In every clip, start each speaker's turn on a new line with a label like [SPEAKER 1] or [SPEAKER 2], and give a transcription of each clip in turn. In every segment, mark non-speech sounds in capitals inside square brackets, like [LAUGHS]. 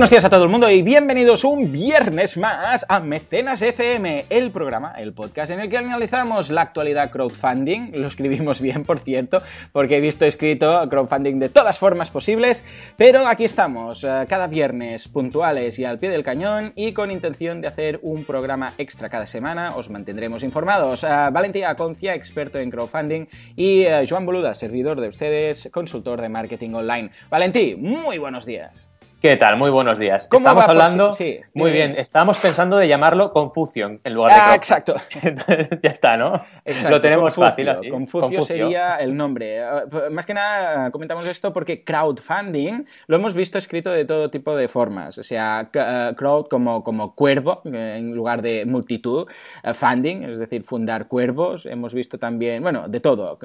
[SPEAKER 1] buenos días a todo el mundo y bienvenidos un viernes más a Mecenas FM, el programa, el podcast en el que analizamos la actualidad crowdfunding. Lo escribimos bien, por cierto, porque he visto escrito crowdfunding de todas formas posibles, pero aquí estamos, eh, cada viernes puntuales y al pie del cañón y con intención de hacer un programa extra cada semana. Os mantendremos informados. Eh, Valentía Concia, experto en crowdfunding, y eh, Joan Boluda, servidor de ustedes, consultor de marketing online. Valentí, muy buenos días.
[SPEAKER 2] ¿Qué tal? Muy buenos días.
[SPEAKER 1] ¿Cómo
[SPEAKER 2] Estamos
[SPEAKER 1] va?
[SPEAKER 2] hablando.
[SPEAKER 1] Pues sí,
[SPEAKER 2] muy
[SPEAKER 1] eh,
[SPEAKER 2] bien. Estábamos pensando de llamarlo Confucion en lugar de
[SPEAKER 1] Ah, exacto. [LAUGHS]
[SPEAKER 2] Entonces, ya está, ¿no?
[SPEAKER 1] Exacto,
[SPEAKER 2] Lo tenemos
[SPEAKER 1] Confucio.
[SPEAKER 2] fácil así.
[SPEAKER 1] Confucio, sería el nombre. Eh, Más que nada comentamos esto porque crowdfunding lo hemos visto escrito de todo tipo de formas. O sea, eh, crowd como, como cuervo en lugar de multitud. Funding, es decir, fundar cuervos. Hemos visto también, bueno, de todo.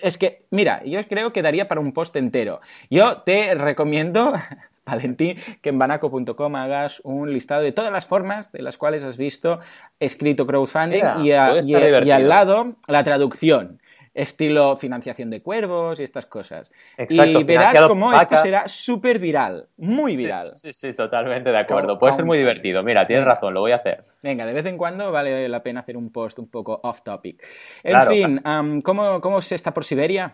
[SPEAKER 1] Es que, mira, yo creo que daría para un post entero. Yo te recomiendo... Valentín, que en banaco.com hagas un listado de todas las formas de las cuales has visto escrito crowdfunding y, a- al lado la traducción. Estilo financiación de cuervos y estas cosas.
[SPEAKER 2] Exacto,
[SPEAKER 1] y verás cómo esto será súper viral, muy viral.
[SPEAKER 2] Sí, sí, sí, totalmente de acuerdo. Puede ser muy divertido. Mira, tienes razón, lo voy a hacer.
[SPEAKER 1] Venga, de vez en cuando vale la pena hacer un post un poco off topic. En
[SPEAKER 2] Claro,
[SPEAKER 1] fin, ¿cómo, ¿cómo se está por Siberia?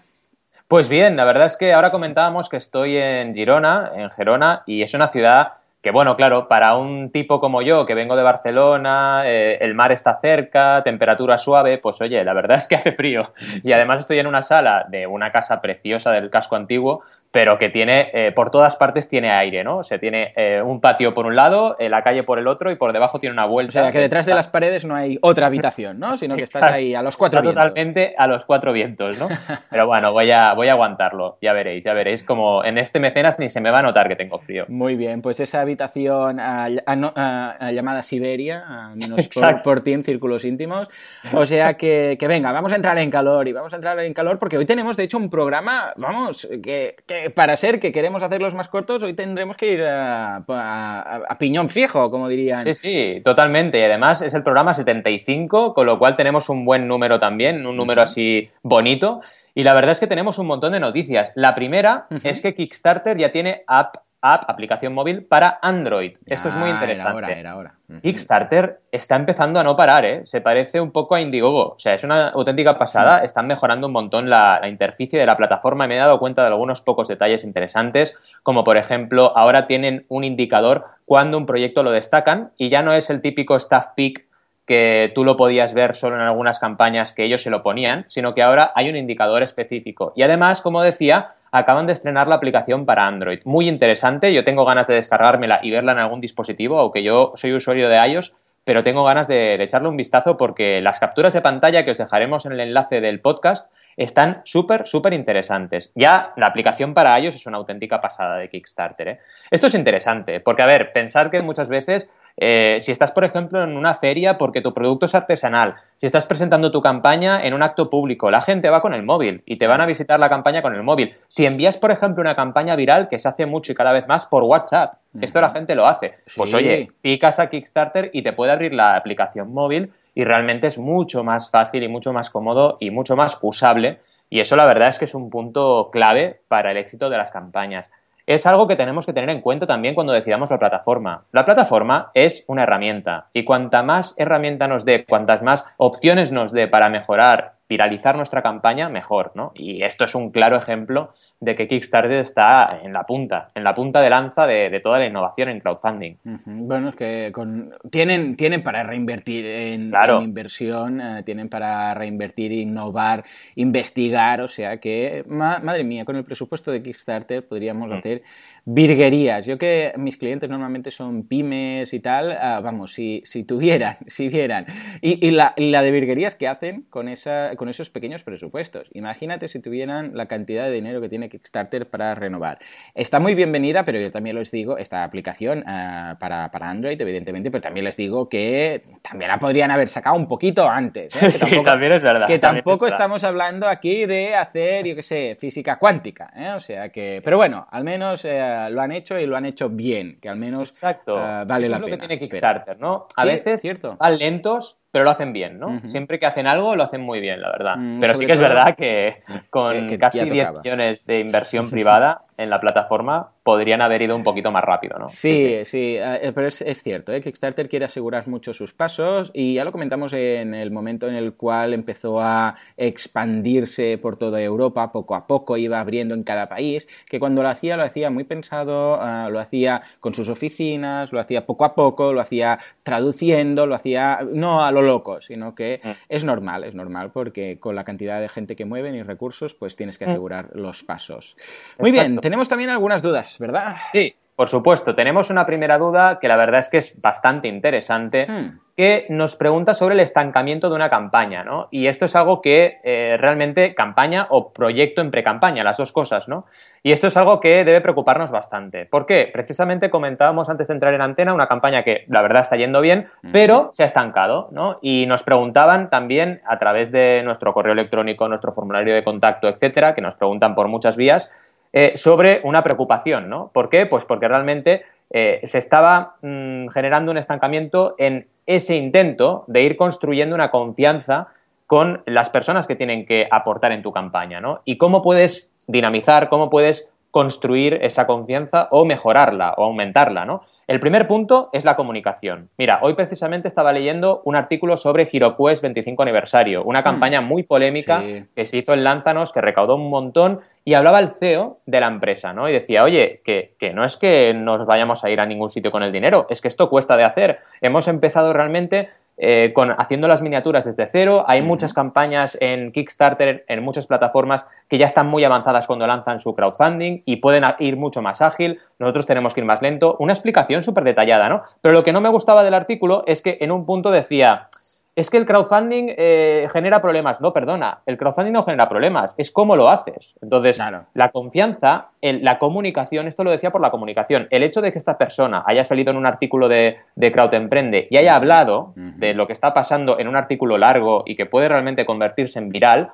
[SPEAKER 2] Pues bien, la verdad es que ahora comentábamos que estoy en Girona, en Gerona, y es una ciudad que, bueno, claro, para un tipo como yo, que vengo de Barcelona, eh, el mar está cerca, temperatura suave, pues oye, la verdad es que [LAUGHS] hace frío. Y además estoy en una sala de una casa preciosa del casco antiguo, pero que tiene, eh, por todas partes tiene aire, ¿no? O sea, tiene eh, un patio por un lado, eh, la calle por el otro, y por debajo tiene una
[SPEAKER 1] O
[SPEAKER 2] vuelta.
[SPEAKER 1] sea, que detrás de las paredes no hay otra habitación, ¿no? Sino que estás ahí a los cuatro
[SPEAKER 2] Está
[SPEAKER 1] vientos.
[SPEAKER 2] totalmente a los cuatro vientos, ¿no? [LAUGHS] Pero bueno, voy a, voy a aguantarlo, ya veréis, ya veréis como en este mecenas ni se me va a notar que tengo frío.
[SPEAKER 1] Muy bien, pues esa habitación llamada Siberia, al menos por, por ti en círculos íntimos. O sea que, que venga, vamos a entrar en calor y vamos a entrar en calor porque hoy tenemos de hecho un programa, vamos, que, que para ser que queremos hacerlos más cortos, hoy tendremos que ir a, a- a piñón fijo, como dirían.
[SPEAKER 2] Sí, sí, totalmente. Y además es el programa 75, con lo cual tenemos un buen número también, un número así bonito. Y la verdad es que tenemos un montón de noticias. La primera es que Kickstarter ya tiene app, app, aplicación móvil para Android. Esto es muy
[SPEAKER 1] Ah,
[SPEAKER 2] interesante.
[SPEAKER 1] Era hora, era hora.
[SPEAKER 2] Kickstarter está empezando a no parar, ¿eh? Se parece un poco a Indiegogo. O sea, es una auténtica pasada. Están mejorando un montón la, la interficie de la plataforma y me he dado cuenta de algunos pocos detalles interesantes, como por ejemplo, ahora tienen un indicador cuando un proyecto lo destacan y ya no es el típico staff pick que tú lo podías ver solo en algunas campañas que ellos se lo ponían, sino que ahora hay un indicador específico. Y además, como decía, acaban de estrenar la aplicación para Android. Muy interesante, yo tengo ganas de descargármela y verla en algún dispositivo, aunque yo soy usuario de iOS, pero tengo ganas de, echarle un vistazo porque las capturas de pantalla que os dejaremos en el enlace del podcast están súper, súper interesantes. Ya la aplicación para iOS es una auténtica pasada de Kickstarter. ¿eh? Esto es interesante, porque, a ver, pensar que muchas veces, eh, si estás, por ejemplo, en una feria porque tu producto es artesanal, si estás presentando tu campaña en un acto público, la gente va con el móvil y te van a visitar la campaña con el móvil. Si envías, por ejemplo, una campaña viral que se hace mucho y cada vez más por WhatsApp, esto la gente lo hace. Pues oye, picas a Kickstarter y te puede abrir la aplicación móvil y realmente es mucho más fácil y mucho más cómodo y mucho más usable. Y eso la verdad es que es un punto clave para el éxito de las campañas. Es algo que tenemos que tener en cuenta también cuando decidamos la plataforma. La plataforma es una herramienta y cuanta más herramienta nos dé, cuantas más opciones nos dé para mejorar, viralizar nuestra campaña, mejor, ¿no? Y esto es un claro ejemplo de que Kickstarter está en la punta, en la punta de lanza de, de toda la innovación en crowdfunding.
[SPEAKER 1] Bueno, es que con... tienen, tienen para reinvertir en,
[SPEAKER 2] Claro.
[SPEAKER 1] en inversión, eh, tienen para reinvertir, innovar, investigar, o sea que, ma- madre mía, con el presupuesto de Kickstarter podríamos
[SPEAKER 2] Mm.
[SPEAKER 1] hacer virguerías. Yo que mis clientes normalmente son pymes y tal, ah, vamos, si, si tuvieran, [LAUGHS] si vieran, y, y la, y la de virguerías que hacen con, esa, con esos pequeños presupuestos. Imagínate si tuvieran la cantidad de dinero que tiene Kickstarter para renovar. Está muy bienvenida, pero yo también les digo, esta aplicación ah, para, para Android, evidentemente, pero también les digo que también la podrían haber sacado un poquito antes. ¿eh? [LAUGHS] Que
[SPEAKER 2] Sí, también es verdad,
[SPEAKER 1] Que tampoco
[SPEAKER 2] es verdad.
[SPEAKER 1] estamos hablando aquí de hacer, yo qué sé, física cuántica. ¿eh? O sea que, pero bueno, al menos eh, lo han hecho y lo han hecho bien, que al menos
[SPEAKER 2] Exacto.
[SPEAKER 1] ah, vale
[SPEAKER 2] Eso
[SPEAKER 1] la
[SPEAKER 2] es lo
[SPEAKER 1] pena.
[SPEAKER 2] que tiene. Kickstarter, ¿no? A
[SPEAKER 1] Sí,
[SPEAKER 2] veces
[SPEAKER 1] cierto.
[SPEAKER 2] van lentos, pero lo hacen bien, ¿no? Siempre que hacen algo, lo hacen muy bien, la verdad.
[SPEAKER 1] Mm,
[SPEAKER 2] pero sí que es verdad que con
[SPEAKER 1] Que-
[SPEAKER 2] casi
[SPEAKER 1] ya
[SPEAKER 2] 10
[SPEAKER 1] tocaba.
[SPEAKER 2] millones de inversión [LAUGHS] privada, en la plataforma podrían haber ido un poquito más rápido, ¿no?
[SPEAKER 1] Sí, sí, eh, pero es, cierto, ¿eh? Kickstarter quiere asegurar mucho sus pasos y ya lo comentamos en el momento en el cual empezó a expandirse por toda Europa, poco a poco iba abriendo en cada país, que cuando lo hacía lo hacía muy pensado, ah, lo hacía con sus oficinas, lo hacía poco a poco, lo hacía traduciendo, lo hacía no a lo loco, sino que mm. es normal, es normal porque con la cantidad de gente que mueven y recursos, pues tienes que mm. asegurar los pasos. Muy bien, tenemos también algunas dudas, ¿verdad?
[SPEAKER 2] Sí, por supuesto, tenemos una primera duda que la verdad es que es bastante interesante, hmm. que nos pregunta sobre el estancamiento de una campaña, ¿no? Y esto es algo que eh, realmente campaña o proyecto en pre-campaña, las dos cosas, ¿no? Y esto es algo que debe preocuparnos bastante. ¿Por qué? Precisamente comentábamos antes de entrar en antena una campaña que la verdad está yendo bien, hmm. pero se ha estancado, ¿no? Y nos preguntaban también a través de nuestro correo electrónico, nuestro formulario de contacto, etcétera, que nos preguntan por muchas vías, eh, sobre una preocupación, ¿no? ¿Por qué? Pues porque realmente eh, se estaba mm, generando un estancamiento en ese intento de ir construyendo una confianza con las personas que tienen que aportar en tu campaña, ¿no? Y cómo puedes dinamizar, cómo puedes construir esa confianza o mejorarla o aumentarla, ¿no? El primer punto es la comunicación. Mira, hoy precisamente estaba leyendo un artículo sobre HeroQuest 25 aniversario, una hmm. campaña muy polémica que se hizo en Lánzanos, que recaudó un montón, y hablaba el CEO de la empresa, ¿no? Y decía, oye, que, que no es que nos vayamos a ir a ningún sitio con el dinero, es que esto cuesta de hacer. Hemos empezado realmente eh, con, haciendo las miniaturas desde cero. Hay muchas campañas en Kickstarter, en muchas plataformas que ya están muy avanzadas cuando lanzan su crowdfunding y pueden ir mucho más ágil. Nosotros tenemos que ir más lento. Una explicación súper detallada, ¿no? Pero lo que no me gustaba del artículo es que en un punto decía, es que el crowdfunding eh, genera problemas. No, perdona, el crowdfunding no genera problemas, es cómo lo haces. Entonces, la confianza, la comunicación, esto lo decía por la comunicación, el hecho de que esta persona haya salido en un artículo de, de Crowd Emprende y haya hablado de lo que está pasando en un artículo largo y que puede realmente convertirse en viral,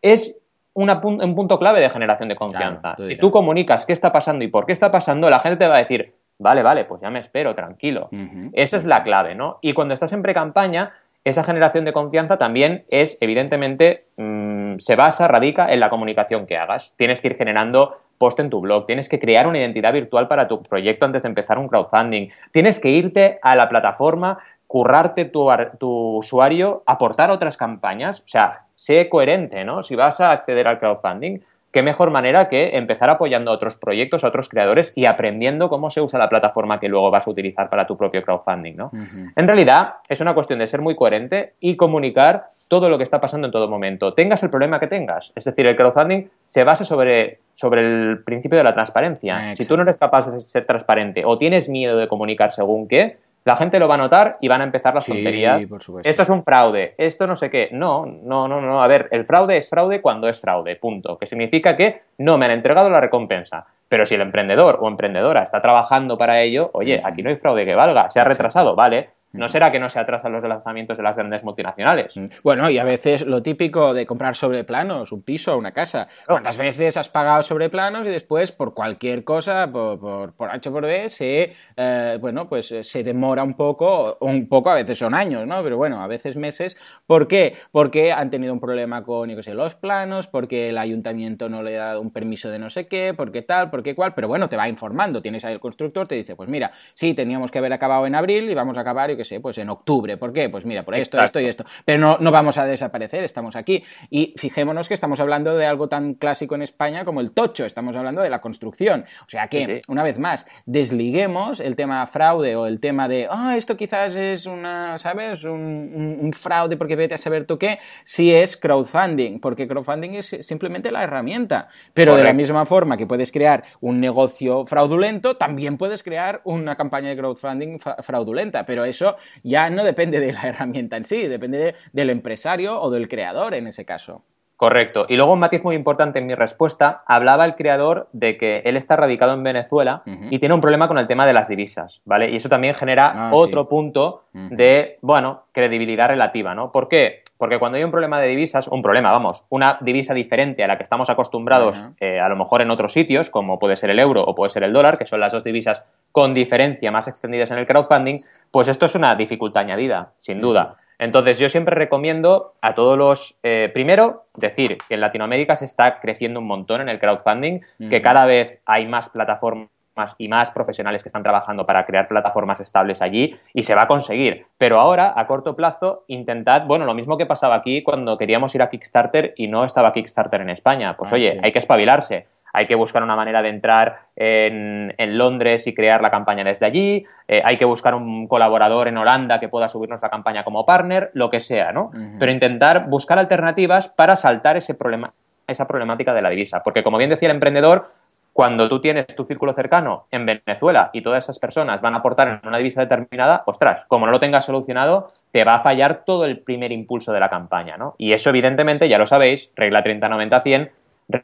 [SPEAKER 2] es un punto clave de generación de confianza. si tú comunicas qué está pasando y por qué está pasando, la gente te va a decir, vale, vale, pues ya me espero, tranquilo. Esa es la clave, ¿no? Y cuando estás en pre-campaña, esa generación de confianza también es, evidentemente, mm, se basa, radica en la comunicación que hagas. Tienes que ir generando post en tu blog, tienes que crear una identidad virtual para tu proyecto antes de empezar un crowdfunding, tienes que irte a la plataforma, currarte tu, tu usuario, aportar otras campañas, o sea, sé coherente, ¿no? Si vas a acceder al crowdfunding, qué mejor manera que empezar apoyando a otros proyectos, a otros creadores y aprendiendo cómo se usa la plataforma que luego vas a utilizar para tu propio crowdfunding, ¿no? En realidad, es una cuestión de ser muy coherente y comunicar todo lo que está pasando en todo momento, tengas el problema que tengas. Es decir, el crowdfunding se basa sobre, sobre el principio de la transparencia. Si tú no eres capaz de ser transparente o tienes miedo de comunicar según qué, la gente lo va a notar y van a empezar las tonterías. Esto es un fraude, esto no sé qué. No, no, no, no. A ver, el fraude es fraude cuando es fraude, punto. Que significa que no me han entregado la recompensa. Pero si el emprendedor o emprendedora está trabajando para ello, oye, aquí no hay fraude que valga, se ha retrasado, vale, ¿No será que no se atrasan los lanzamientos de las grandes multinacionales?
[SPEAKER 1] Bueno, y a veces lo típico de comprar sobre planos, un piso, una casa. ¿Cuántas veces has pagado sobre planos y después por cualquier cosa, por, por, H por B, se, eh, bueno, pues eh, se demora un poco, un poco, a veces son años, ¿no? Pero bueno, a veces meses. ¿Por qué? Porque han tenido un problema con, yo qué sé, los planos, porque el ayuntamiento no le ha dado un permiso de no sé qué, porque tal, porque cual, pero bueno, te va informando. Tienes ahí el constructor, te dice, pues mira, sí, teníamos que haber acabado en abril y vamos a acabar, yo sé, pues en octubre. ¿Por qué? Pues mira, por esto, esto y esto. Pero no, no vamos a desaparecer, estamos aquí. Y fijémonos que estamos hablando de algo tan clásico en España como el tocho, estamos hablando de la construcción. O sea que, una vez más, desliguemos el tema fraude o el tema de, ah, esto quizás es una, ¿sabes? Un, fraude porque vete a saber tú qué, si es crowdfunding, porque crowdfunding es simplemente la herramienta. Pero de la misma forma que puedes crear un negocio fraudulento, también puedes crear una campaña de crowdfunding fraudulenta. Pero eso ya no depende de la [LAUGHS] herramienta en sí, depende del empresario o del creador en ese caso.
[SPEAKER 2] Correcto. Y luego un matiz muy importante en mi respuesta, hablaba el creador de que él está radicado en Venezuela y tiene un problema con el tema de las divisas, ¿vale? Y eso también genera ah, otro punto de, bueno, credibilidad relativa, ¿no? ¿Por qué? Porque cuando hay un problema de divisas, un problema, vamos, una divisa diferente a la que estamos acostumbrados eh, a lo mejor en otros sitios, como puede ser el euro o puede ser el dólar, que son las dos divisas con diferencia más extendidas en el crowdfunding, pues esto es una dificultad añadida, sin duda. Entonces, yo siempre recomiendo a todos los. Eh, primero, decir que en Latinoamérica se está creciendo un montón en el crowdfunding, que cada vez hay más plataformas y más profesionales que están trabajando para crear plataformas estables allí y se va a conseguir. Pero ahora, a corto plazo, intentad, bueno, lo mismo que pasaba aquí cuando queríamos ir a Kickstarter y no estaba Kickstarter en España. Pues ah, oye, hay que espabilarse hay que buscar una manera de entrar en, Londres y crear la campaña desde allí, eh, hay que buscar un colaborador en Holanda que pueda subirnos la campaña como partner, lo que sea, ¿no? Pero intentar buscar alternativas para saltar ese problema, esa problemática de la divisa. Porque como bien decía el emprendedor, cuando tú tienes tu círculo cercano en Venezuela y todas esas personas van a aportar en una divisa determinada, ostras, como no lo tengas solucionado, te va a fallar todo el primer impulso de la campaña, ¿no? Y eso, evidentemente, ya lo sabéis, regla 30-90-100,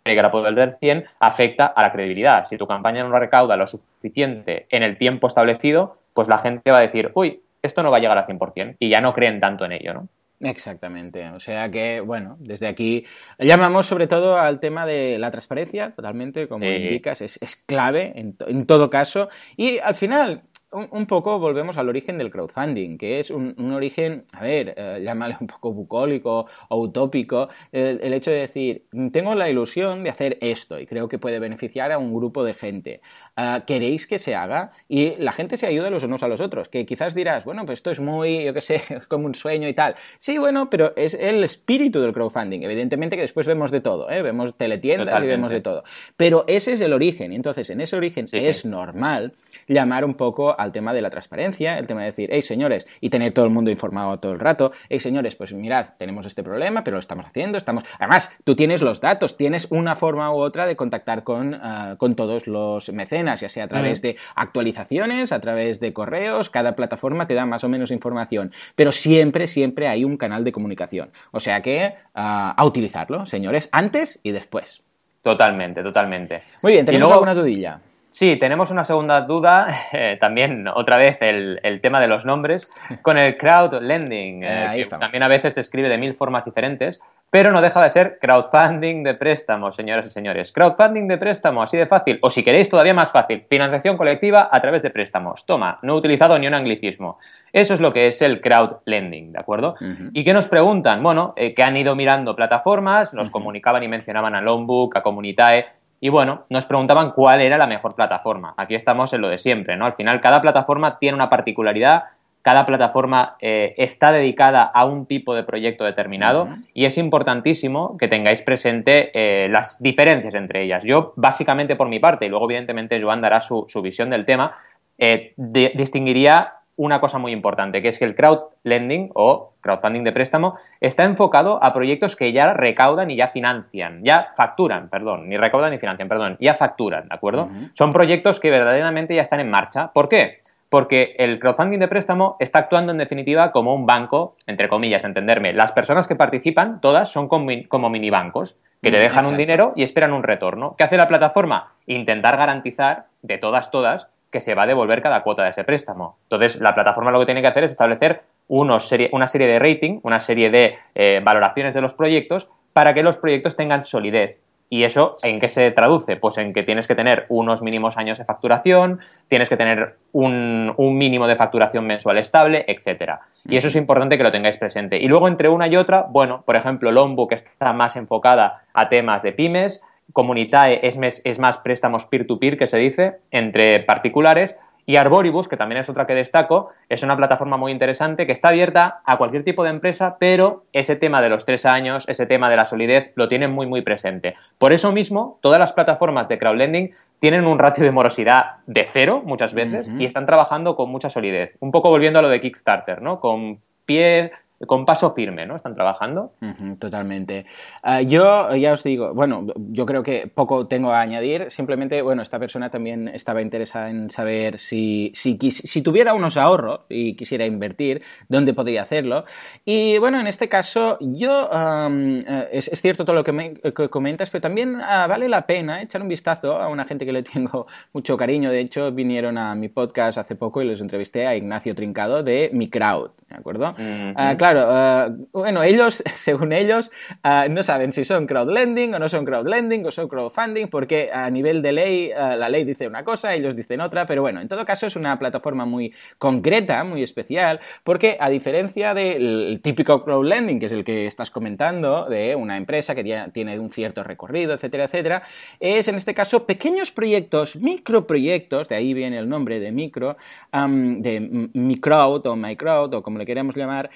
[SPEAKER 2] regla poder del 100 afecta a la credibilidad. Si tu campaña no recauda lo suficiente en el tiempo establecido, pues la gente va a decir, uy, esto no va a llegar al 100% y ya no creen tanto en ello, ¿no?
[SPEAKER 1] Exactamente. O sea que, bueno, desde aquí llamamos sobre todo al tema de la transparencia, totalmente, como indicas, es, clave en, en, todo caso. Y al final, un, poco volvemos al origen del crowdfunding, que es un, origen, a ver, eh, llámale un poco bucólico o utópico, el, hecho de decir, tengo la ilusión de hacer esto y creo que puede beneficiar a un grupo de gente. Ah, ¿Queréis que se haga? Y la gente se ayuda los unos a los otros, que quizás dirás, bueno, pues esto es muy, yo qué sé, [LAUGHS] es como un sueño y tal. Sí, bueno, pero es el espíritu del crowdfunding. Evidentemente que después vemos de todo, ¿eh? vemos teletiendas y vemos de todo. Pero ese es el origen, entonces en ese origen es normal llamar un poco al tema de la transparencia, el tema de decir, hey señores, y tener todo el mundo informado todo el rato, hey señores, pues mirad, tenemos este problema, pero lo estamos haciendo, estamos... Además, tú tienes los datos, tienes una forma u otra de contactar con, ah, con todos los mecenas, ya sea a través de actualizaciones, a través de correos, cada plataforma te da más o menos información, pero siempre, siempre hay un canal de comunicación. O sea que ah, a utilizarlo, señores, antes y después.
[SPEAKER 2] Totalmente, totalmente.
[SPEAKER 1] Muy bien, ¿tenemos alguna dudilla?
[SPEAKER 2] Sí, tenemos una segunda duda, [LAUGHS] eh, también otra vez el, tema de los nombres, [LAUGHS] con el crowd lending, eh, que también a veces se escribe de mil formas diferentes, pero no deja de ser crowdfunding de préstamo, señoras y señores. Crowdfunding de préstamo, así de fácil, o si queréis todavía más fácil, financiación colectiva a través de préstamos. Toma, no he utilizado ni un anglicismo. Eso es lo que es el crowd lending, ¿de acuerdo? ¿Y qué nos preguntan? Bueno, eh, que han ido mirando plataformas, nos comunicaban y mencionaban a Longbook, a Comunitae, y bueno, nos preguntaban cuál era la mejor plataforma. Aquí estamos en lo de siempre, ¿no? Al final, cada plataforma tiene una particularidad, cada plataforma eh, está dedicada a un tipo de proyecto determinado y es importantísimo que tengáis presente eh, las diferencias entre ellas. Yo, básicamente por mi parte, y luego evidentemente Joan dará su, visión del tema, eh, distinguiría una cosa muy importante, que es que el crowd lending o crowdfunding de préstamo está enfocado a proyectos que ya recaudan y ya financian, ya facturan, perdón, ni recaudan ni financian, perdón, ya facturan, ¿de acuerdo? Son proyectos que verdaderamente ya están en marcha. ¿Por qué? Porque el crowdfunding de préstamo está actuando en definitiva como un banco, entre comillas, entenderme. Las personas que participan, todas son como, como mini bancos, que te dejan un dinero y esperan un retorno. ¿Qué hace la plataforma? Intentar garantizar de todas, todas, que se va a devolver cada cuota de ese préstamo. Entonces, la plataforma lo que tiene que hacer es establecer una serie de rating, una serie de eh, valoraciones de los proyectos para que los proyectos tengan solidez. ¿Y eso en qué se traduce? Pues en que tienes que tener unos mínimos años de facturación, tienes que tener un, mínimo de facturación mensual estable, etcétera. Y eso es importante que lo tengáis presente. Y luego entre una y otra, bueno, por ejemplo, Lombo, que está más enfocada a temas de pymes, Comunitae es, es más préstamos peer-to-peer, que se dice, entre particulares. Y Arboribus, que también es otra que destaco, es una plataforma muy interesante que está abierta a cualquier tipo de empresa, pero ese tema de los tres años, ese tema de la solidez, lo tienen muy, muy presente. Por eso mismo, todas las plataformas de crowdlending tienen un ratio de morosidad de cero muchas veces y están trabajando con mucha solidez. Un poco volviendo a lo de Kickstarter, ¿no? Con pie con paso firme, ¿no? Están trabajando.
[SPEAKER 1] totalmente. Ah, yo ya os digo, bueno, yo creo que poco tengo a añadir. Simplemente, bueno, esta persona también estaba interesada en saber si, si, si tuviera unos ahorros y quisiera invertir, dónde podría hacerlo. Y bueno, en este caso, yo, eh, es, cierto todo lo que, me, comentas, pero también ah, vale la pena echar un vistazo a una gente que le tengo [LAUGHS] mucho cariño. De hecho, vinieron a mi podcast hace poco y les entrevisté a Ignacio Trincado de Mi Crowd. ¿De acuerdo? Ah, claro, ah, bueno, ellos, [LAUGHS] según ellos, ah, no saben si son crowdlending o no son crowdlending o son crowdfunding, porque a nivel de ley, la ley dice una cosa, ellos dicen otra, pero bueno, en todo caso es una plataforma muy concreta, muy especial, porque a diferencia del típico crowdlending, que es el que estás comentando, de una empresa que tiene un cierto recorrido, etcétera, etcétera, es en este caso pequeños proyectos, microproyectos, de ahí viene el nombre de micro, de microwd o microwd o como le queremos llamar,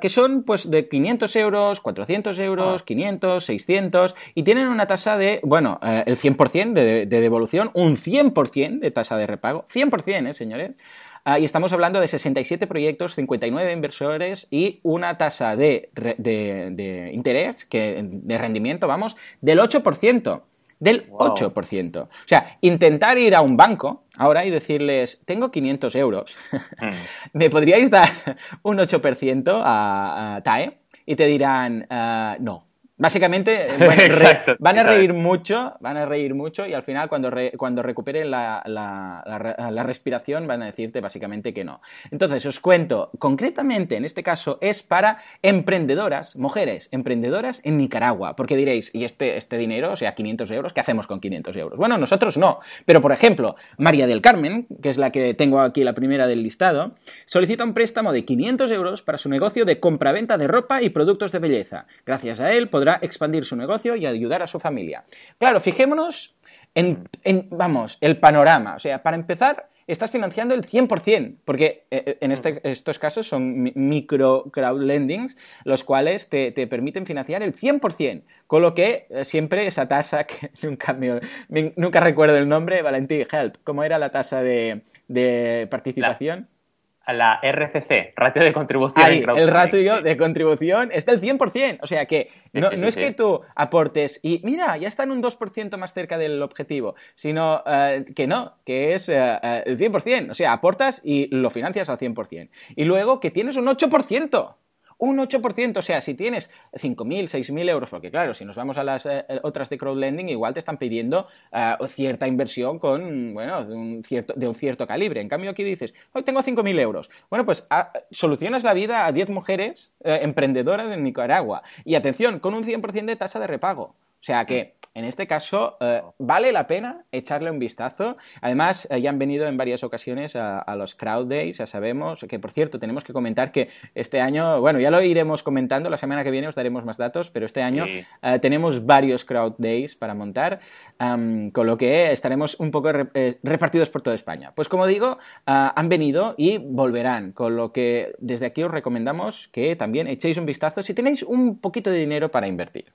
[SPEAKER 1] que son pues de 500 euros, 400 euros, 500, ah. 600 y tienen una tasa de, bueno, eh, el 100% de, de, devolución, un 100% de tasa de repago, 100%, ¿eh, señores? Ah, y estamos hablando de 67 proyectos, 59 inversores y una tasa de, de interés, que, de rendimiento, vamos, del 8% del 8%. O sea, intentar ir a un banco ahora y decirles, tengo 500 euros, mm. [LAUGHS] ¿me podríais dar un 8% a, a, TAE? Y te dirán, ah, no. Básicamente [LAUGHS] van a reír mucho, van a reír mucho y al final cuando, cuando recuperen la, la, respiración van a decirte básicamente que no. Entonces os cuento, concretamente en este caso es para emprendedoras, mujeres emprendedoras en Nicaragua, porque diréis, ¿y este, este dinero, o sea, 500 euros, qué hacemos con 500 euros? Bueno, nosotros no, pero por ejemplo, María del Carmen, que es la que tengo aquí la primera del listado, solicita un préstamo de 500 euros para su negocio de compraventa de ropa y productos de belleza. Gracias a él podrá expandir su negocio y ayudar a su familia. Claro, fijémonos en, vamos, el panorama. O sea, para empezar, estás financiando el 100%, porque eh, eh, en este, estos casos son micro crowdlendings, los cuales te, permiten financiar el 100%, con lo que eh, siempre esa tasa, [LAUGHS] que nunca, nunca recuerdo el nombre, Valentín Help, ¿cómo era la tasa de, participación?
[SPEAKER 2] La RCC, ratio de contribución.
[SPEAKER 1] el ratio de contribución es del 100%. O sea que no, es que tú aportes y mira, ya está en un 2% más cerca del objetivo, sino eh, que no, que es eh, eh, el 100%. O sea, aportas y lo financias al 100%. Y luego que tienes un 8% un 8%. O sea, si tienes 5.000, 6.000 euros, porque claro, si nos vamos a las eh, otras de crowdlending, igual te están pidiendo eh, cierta inversión con, bueno, de un, cierto, de un cierto calibre. En cambio, aquí dices, hoy tengo 5.000 euros. Bueno, pues ah, solucionas la vida a 10 mujeres eh, emprendedoras en Nicaragua. Y atención, con un 100% de tasa de repago. O sea que en este caso, eh, vale la pena echarle un vistazo. Además, eh, ya han venido en varias ocasiones a, los Crowd Days, ya sabemos, que por cierto, tenemos que comentar que este año, bueno, ya lo iremos comentando, la semana que viene os daremos más datos, pero este año eh, tenemos varios Crowd Days para montar, con lo que estaremos un poco repartidos por toda España. Pues como digo, han venido y volverán, con lo que desde aquí os recomendamos que también echéis un vistazo si tenéis un poquito de dinero para invertir.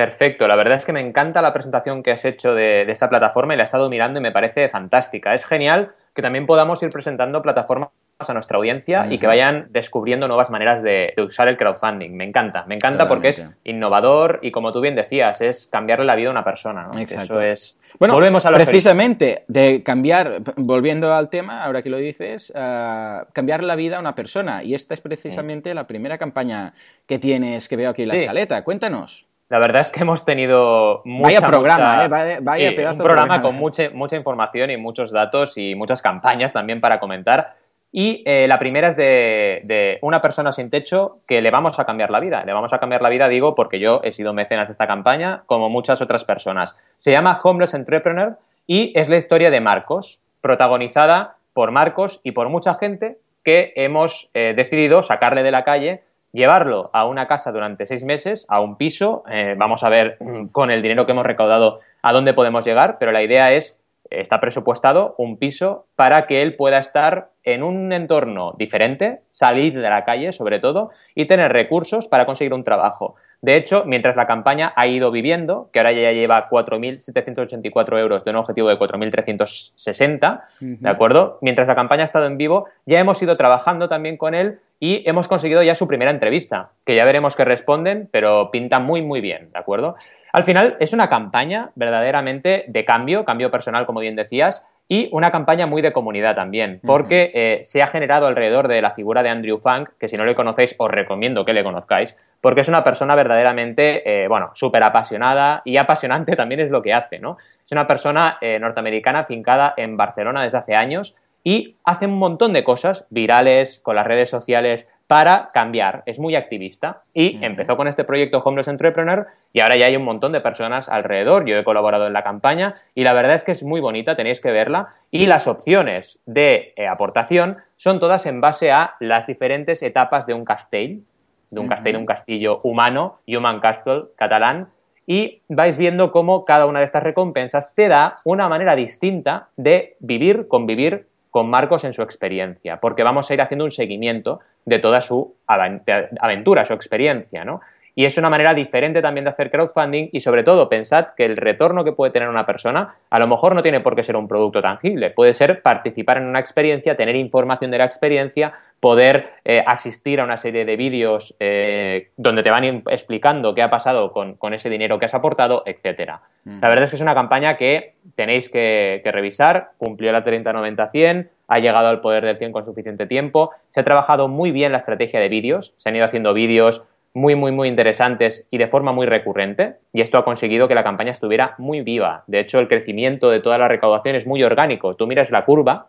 [SPEAKER 2] Perfecto, la verdad es que me encanta la presentación que has hecho de, esta plataforma y la he estado mirando y me parece fantástica. Es genial que también podamos ir presentando plataformas a nuestra audiencia y que vayan descubriendo nuevas maneras de, usar el crowdfunding. Me encanta, me encanta porque es innovador y como tú bien decías, es cambiarle la vida a una persona. ¿no?
[SPEAKER 1] Exacto. Eso es... Bueno, volvemos a precisamente de cambiar, volviendo al tema, ahora que lo dices, uh, cambiar la vida a una persona. Y esta es precisamente la primera campaña que tienes, que veo aquí en la escaleta. Cuéntanos.
[SPEAKER 2] La verdad es que hemos tenido
[SPEAKER 1] mucha, Vaya programa, ¿eh? Vaya,
[SPEAKER 2] pedazo un programa, con mucha, mucha información y muchos datos y muchas campañas también para comentar. Y eh, la primera es de, una persona sin techo que le vamos a cambiar la vida. Le vamos a cambiar la vida, digo, porque yo he sido mecenas de esta campaña, como muchas otras personas. Se llama Homeless Entrepreneur y es la historia de Marcos, protagonizada por Marcos y por mucha gente que hemos eh, decidido sacarle de la calle llevarlo a una casa durante seis meses, a un piso. Eh, vamos a ver con el dinero que hemos recaudado a dónde podemos llegar, pero la idea es, está presupuestado un piso para que él pueda estar en un entorno diferente, salir de la calle sobre todo, y tener recursos para conseguir un trabajo. De hecho, mientras la campaña ha ido viviendo, que ahora ya lleva 4.784 euros de un objetivo de 4.360, ¿de acuerdo? Mientras la campaña ha estado en vivo, ya hemos ido trabajando también con él y hemos conseguido ya su primera entrevista, que ya veremos qué responden, pero pinta muy, muy bien, ¿de acuerdo? Al final es una campaña verdaderamente de cambio, cambio personal, como bien decías, y una campaña muy de comunidad también, porque eh, se ha generado alrededor de la figura de Andrew Funk, que si no le conocéis os recomiendo que le conozcáis, porque es una persona verdaderamente, eh, bueno, súper apasionada y apasionante [LAUGHS] también es lo que hace, ¿no? Es una persona eh, norteamericana fincada en Barcelona desde hace años y hace un montón de cosas virales con las redes sociales, para cambiar, es muy activista y empezó con este proyecto Homeless Entrepreneur y ahora ya hay un montón de personas alrededor, yo he colaborado en la campaña y la verdad es que es muy bonita, tenéis que verla. Y las opciones de eh, aportación son todas en base a las diferentes etapas de un castell, de un castell, un castillo humano, Human Castle catalán, y vais viendo cómo cada una de estas recompensas te da una manera distinta de vivir, convivir con Marcos en su experiencia, porque vamos a ir haciendo un seguimiento de toda su aventura, su experiencia, ¿no? Y es una manera diferente también de hacer crowdfunding y sobre todo pensad que el retorno que puede tener una persona a lo mejor no tiene por qué ser un producto tangible, puede ser participar en una experiencia, tener información de la experiencia, poder eh, asistir a una serie de vídeos eh, donde te van explicando qué ha pasado con, ese dinero que has aportado, etcétera. La verdad es que es una campaña que tenéis que, que revisar, cumplió la 30-90-100, ha llegado al poder del 100 con suficiente tiempo, se ha trabajado muy bien la estrategia de vídeos, se han ido haciendo vídeos muy, muy, muy interesantes y de forma muy recurrente, y esto ha conseguido que la campaña estuviera muy viva. De hecho, el crecimiento de toda la recaudación es muy orgánico. Tú miras la curva,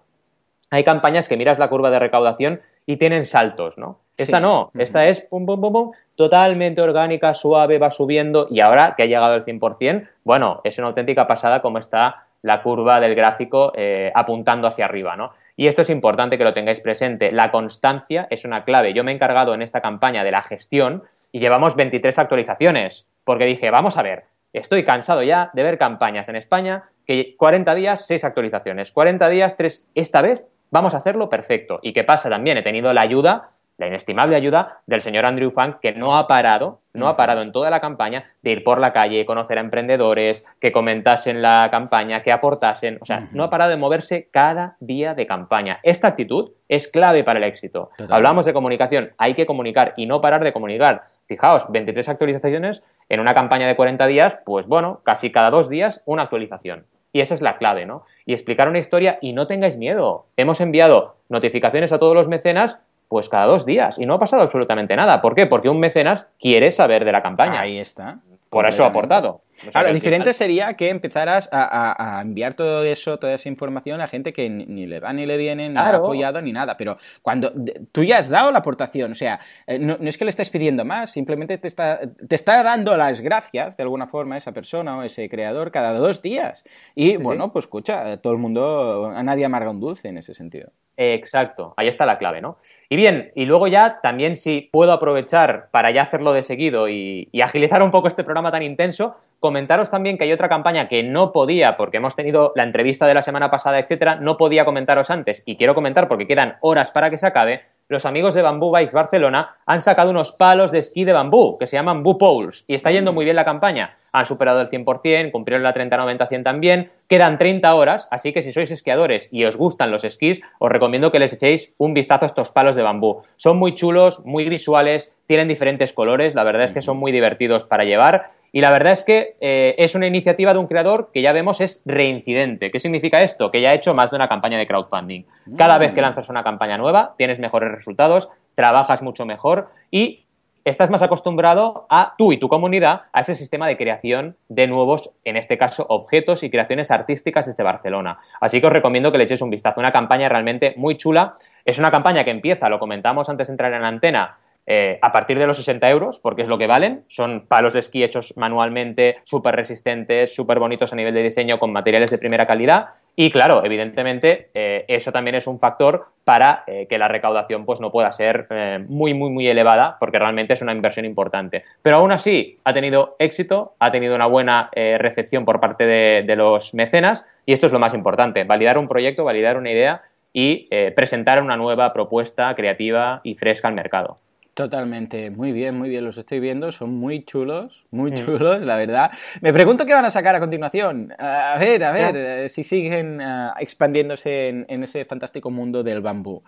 [SPEAKER 2] hay campañas que miras la curva de recaudación y tienen saltos, ¿no? Esta no, esta es pum, pum, pum, pum, totalmente orgánica, suave, va subiendo, y ahora que ha llegado al 100%, bueno, es una auténtica pasada como está la curva del gráfico eh, apuntando hacia arriba, ¿no? Y esto es importante que lo tengáis presente. La constancia es una clave. Yo me he encargado en esta campaña de la gestión y llevamos 23 actualizaciones, porque dije, vamos a ver, estoy cansado ya de ver campañas en España que 40 días, 6 actualizaciones, 40 días, 3, esta vez vamos a hacerlo perfecto. ¿Y qué pasa también? He tenido la ayuda la inestimable ayuda del señor Andrew Funk, que no ha parado, no ha parado en toda la campaña de ir por la calle, conocer a emprendedores, que comentasen la campaña, que aportasen, o sea, no ha parado de moverse cada día de campaña. Esta actitud es clave para el éxito. Hablamos de comunicación, hay que comunicar y no parar de comunicar. Fijaos, 23 actualizaciones en una campaña de 40 días, pues bueno, casi cada dos días una actualización. Y esa es la clave, ¿no? Y explicar una historia y no tengáis miedo. Hemos enviado notificaciones a todos los mecenas pues cada dos días y no ha pasado absolutamente nada. ¿Por qué? Porque un mecenas quiere saber de la campaña.
[SPEAKER 1] Ahí está.
[SPEAKER 2] Por eso ha aportado.
[SPEAKER 1] Ahora, lo diferente sería que empezaras a, enviar todo eso, toda esa información a gente que ni, le va ni le viene, ni ha apoyado ni nada. Pero cuando tú ya has dado la aportación, o sea, eh, no, es que le estés pidiendo más, simplemente te está, te está dando las gracias de alguna forma a esa persona o ese creador cada dos días. Y bueno, pues escucha, todo el mundo, a nadie amarga un dulce en ese sentido.
[SPEAKER 2] Exacto, ahí está la clave, ¿no? Y bien, y luego ya también si puedo aprovechar para ya hacerlo de seguido y, agilizar un poco este programa tan intenso, comentaros también que hay otra campaña que no podía, porque hemos tenido la entrevista de la semana pasada, etcétera, no podía comentaros antes y quiero comentar porque quedan horas para que se acabe, los amigos de Bamboo Bikes Barcelona han sacado unos palos de esquí de bambú que se llaman Boo Poles y está yendo muy bien la campaña. Han superado el 100%, cumplieron la 30-90-100 también, quedan 30 horas, así que si sois esquiadores y os gustan los esquís, os recomiendo que les echéis un vistazo a estos palos de bambú. Son muy chulos, muy visuales, tienen diferentes colores, la verdad es que son muy divertidos para llevar y la verdad es que eh, es una iniciativa de un creador que ya vemos es reincidente. ¿Qué significa esto? Que ya ha hecho más de una campaña de crowdfunding. Cada vez que mm. lanzas una campaña nueva, tienes mejores resultados, trabajas mucho mejor y estás más acostumbrado a tú y tu comunidad a ese sistema de creación de nuevos, en este caso, objetos y creaciones artísticas desde Barcelona. Así que os recomiendo que le echéis un vistazo. Una campaña realmente muy chula. Es una campaña que empieza, lo comentamos antes de entrar en la antena, eh, a partir de los 60 euros, porque es lo que valen. Son palos de esquí hechos manualmente, súper resistentes, súper bonitos a nivel de diseño, con materiales de primera calidad. Y claro, evidentemente, eh, eso también es un factor para eh, que la recaudación pues, no pueda ser muy, muy, muy elevada, porque realmente es una inversión importante. Pero aún así, ha tenido éxito, ha tenido una buena recepción por parte de los mecenas, y esto es lo más importante, validar un proyecto, validar una idea y presentar una nueva propuesta creativa y fresca al mercado.
[SPEAKER 1] Totalmente, muy bien, muy bien, los estoy viendo, son muy chulos, muy mm. chulos, la verdad. Me pregunto qué van a sacar a continuación. A ver, a ver, eh, si siguen eh, expandiéndose en, ese fantástico mundo del bambú.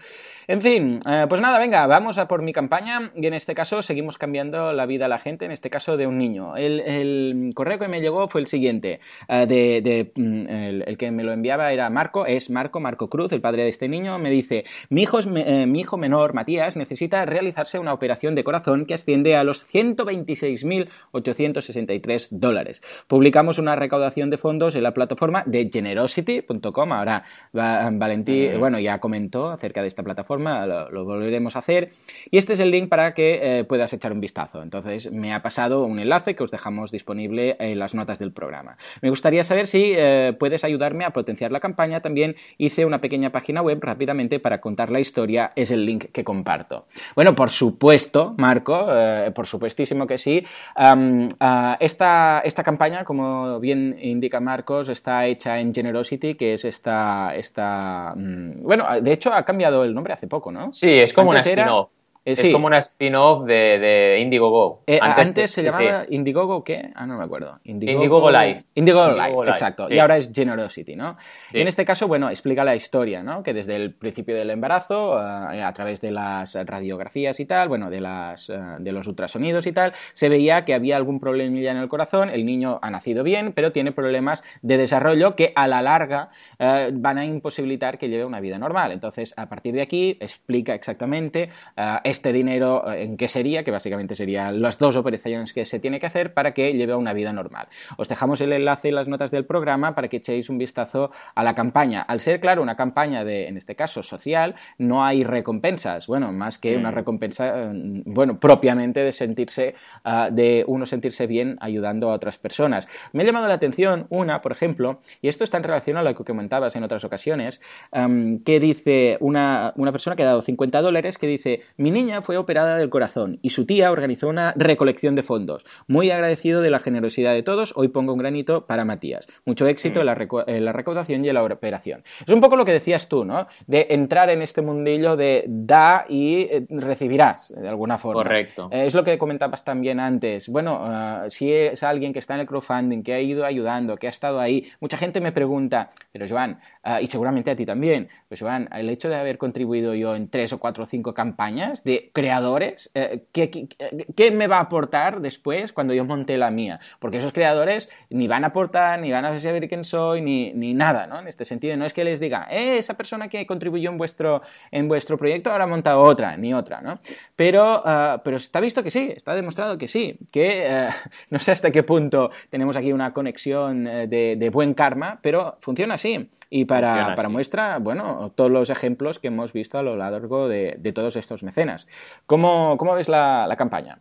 [SPEAKER 1] En fin, eh, pues nada, venga, vamos a por mi campaña y en este caso seguimos cambiando la vida a la gente, en este caso de un niño. El, correo que me llegó fue el siguiente, de, mm, el, que me lo enviaba era Marco, es Marco, Marco Cruz, el padre de este niño, me dice, mi hijo, mi hijo menor, Matías, necesita realizarse una operación de corazón que asciende a los 126.863 dólares. Publicamos una recaudación de fondos en la plataforma de generosity.com. Ahora Valentí, bueno, ya comentó acerca de esta plataforma, lo, volveremos a hacer. Y este es el link para que eh, puedas echar un vistazo. Entonces, me ha pasado un enlace que os dejamos disponible en las notas del programa. Me gustaría saber si eh, puedes ayudarme a potenciar la campaña. También hice una pequeña página web rápidamente para contar la historia. Es el link que comparto. Bueno, por supuesto, Marco, eh, por supuestísimo que sí. Ah, esta, esta campaña, como bien indica Marcos, está hecha en Generosity, que es esta... esta mm, bueno, de hecho ha cambiado el nombre hace poco, ¿no?
[SPEAKER 2] Sí, es como una spin-off. Es como una spin-off de, de, Indiegogo.
[SPEAKER 1] Eh, antes, se llamaba Indiegogo, ¿qué? Ah, no me acuerdo.
[SPEAKER 2] Indiegogo, Live.
[SPEAKER 1] Indiegogo, Live, exacto. Y ahora es Generosity, ¿no? Y en este caso, bueno, explica la historia, ¿no? Que desde el principio del embarazo, eh, a través de las radiografías y tal, bueno, de, las, eh, de los ultrasonidos y tal, se veía que había algún problema en el corazón. El niño ha nacido bien, pero tiene problemas de desarrollo que a la larga van a imposibilitar que lleve una vida normal. Entonces, a partir de aquí, explica exactamente este dinero eh, en qué sería, que básicamente serían las dos operaciones que se tiene que hacer para que lleve una vida normal. Os dejamos el enlace en las notas del programa para que echéis un vistazo a la campaña. Al ser, claro, una campaña de, en este caso, social, no hay recompensas. Bueno, más que una mm. recompensa, mm, bueno, propiamente de sentirse, ah, de uno sentirse bien ayudando a otras personas. Me ha llamado la atención una, por ejemplo, y esto está en relación a lo que comentabas en otras ocasiones, que dice una, una persona que ha dado 50 dólares que dice, mi niña fue operada del corazón y su tía organizó una recolección de fondos. Muy agradecido de la generosidad de todos, hoy pongo un granito para Matías. Mucho éxito en, la recaudación y en la operación. Es un poco lo que decías tú, ¿no? De entrar en este mundillo de da y eh, recibirás, de alguna forma.
[SPEAKER 2] Correcto.
[SPEAKER 1] Eh, es lo que comentabas también antes. Bueno, ah, si es alguien que está en el crowdfunding, que ha ido ayudando, que ha estado ahí, mucha gente me pregunta, pero Joan, ah, y seguramente a ti también, pues Joan, el hecho de haber contribuido yo en tres o cuatro o cinco campañas de creadores, eh, ¿qué, me va a aportar después cuando yo monte la mía? Porque esos creadores ni van a aportar, ni van a saber quién soy, ni, ni nada, ¿no? En este sentido, no es que les diga, eh, esa persona que contribuyó en vuestro, en vuestro proyecto ahora ha montado otra, ni otra, ¿no? Pero, ah, pero está visto que sí, está demostrado que sí, que eh, [LAUGHS] no sé hasta qué punto tenemos aquí una conexión eh, de, buen karma, pero funciona así. Y para, para muestra, bueno, todos los ejemplos que hemos visto a lo largo de, de todos estos mecenas. ¿Cómo, ves la, campaña?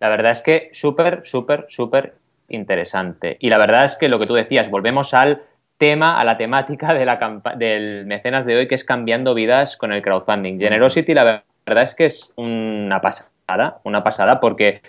[SPEAKER 2] La verdad es que súper, súper, súper interesante. Y la verdad es que lo que tú decías, volvemos al tema, a la temática de la del mecenas de hoy, que es cambiando vidas con el crowdfunding. Generosity, la verdad es que es una pasada, una pasada, porque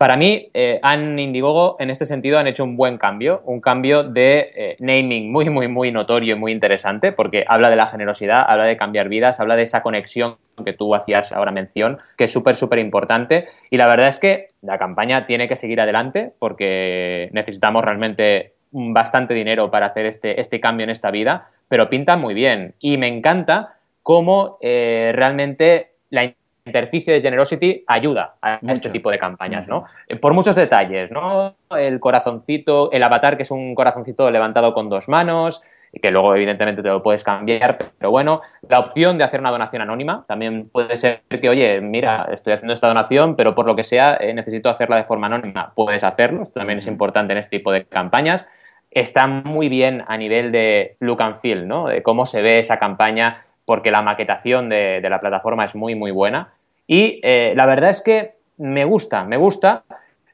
[SPEAKER 2] para mí, eh, Indiegogo en este sentido han hecho un buen cambio, un cambio de eh, naming muy, muy, muy notorio y muy interesante, porque habla de la generosidad, habla de cambiar vidas, habla de esa conexión que tú hacías ahora mención, que es súper, súper importante. Y la verdad es que la campaña tiene que seguir adelante porque necesitamos realmente bastante dinero para hacer este, este cambio en esta vida, pero pinta muy bien. Y me encanta cómo eh, realmente la interficie de Generosity ayuda a este tipo de campañas, ¿no? Eh, por muchos detalles, ¿no? El corazoncito, el avatar que es un corazoncito levantado con dos manos, y que luego evidentemente te lo puedes cambiar, pero bueno, la opción de hacer una donación anónima, también puede ser que, oye, mira, estoy haciendo esta donación, pero por lo que sea eh, necesito hacerla de forma anónima, puedes hacerlo, esto también es importante en este tipo de campañas. Está muy bien a nivel de look and feel, ¿no? De cómo se ve esa campaña, porque la maquetación de, la plataforma es muy, muy buena. Y eh, la verdad es que me gusta, me gusta.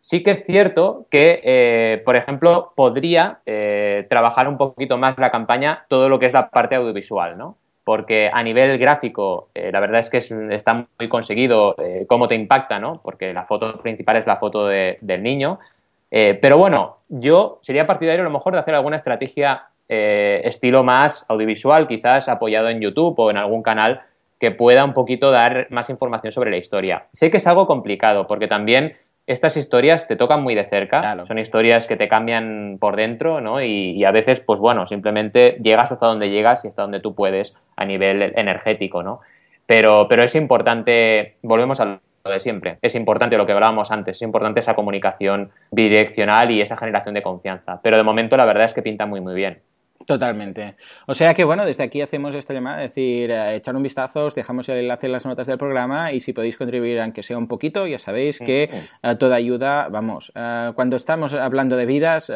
[SPEAKER 2] Sí que es cierto que, eh, por ejemplo, podría eh, trabajar un poquito más la campaña todo lo que es la parte audiovisual, ¿no? Porque a nivel gráfico, la verdad es que está muy conseguido cómo te impacta, ¿no? Porque la foto principal es la foto del niño. pero bueno, yo sería partidario a lo mejor de hacer alguna estrategia estilo más audiovisual, quizás apoyado en YouTube o en algún canal que pueda un poquito dar más información sobre la historia. Sé que es algo complicado porque también estas historias te tocan muy de cerca, son historias que te cambian por dentro, ¿no? Y, a veces, pues bueno, simplemente llegas hasta donde llegas y hasta donde tú puedes a nivel energético, ¿no? Pero, pero es importante, volvemos a lo de siempre, es importante lo que hablábamos antes, es importante esa comunicación bidireccional y esa generación de confianza. Pero de momento la verdad es que pinta muy, muy bien.
[SPEAKER 1] Totalmente. O sea que bueno, desde aquí hacemos esta llamada, es decir, eh, echar un vistazo, os dejamos el enlace en las notas del programa y si podéis contribuir aunque sea un poquito, ya sabéis que eh, toda ayuda, vamos, eh, cuando estamos hablando de vidas,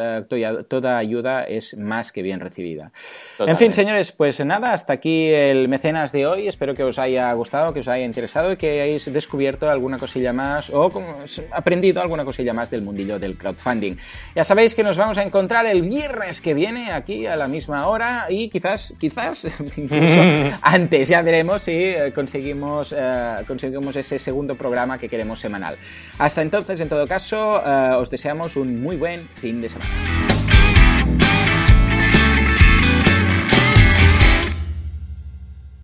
[SPEAKER 1] toda, ayuda es más que bien recibida. En fin, señores, pues nada, hasta aquí el mecenas de hoy. Espero que os haya gustado, que os haya interesado y que hayáis descubierto alguna cosilla más o aprendido alguna cosilla más del mundillo del crowdfunding. Ya sabéis que nos vamos a encontrar el viernes que viene aquí a la misma hora y quizás, quizás, [LAUGHS] incluso [LAUGHS] antes, ya veremos si eh, conseguimos, eh, conseguimos ese segundo programa que queremos semanal. Hasta entonces, en todo caso, eh, os deseamos un muy buen fin de semana.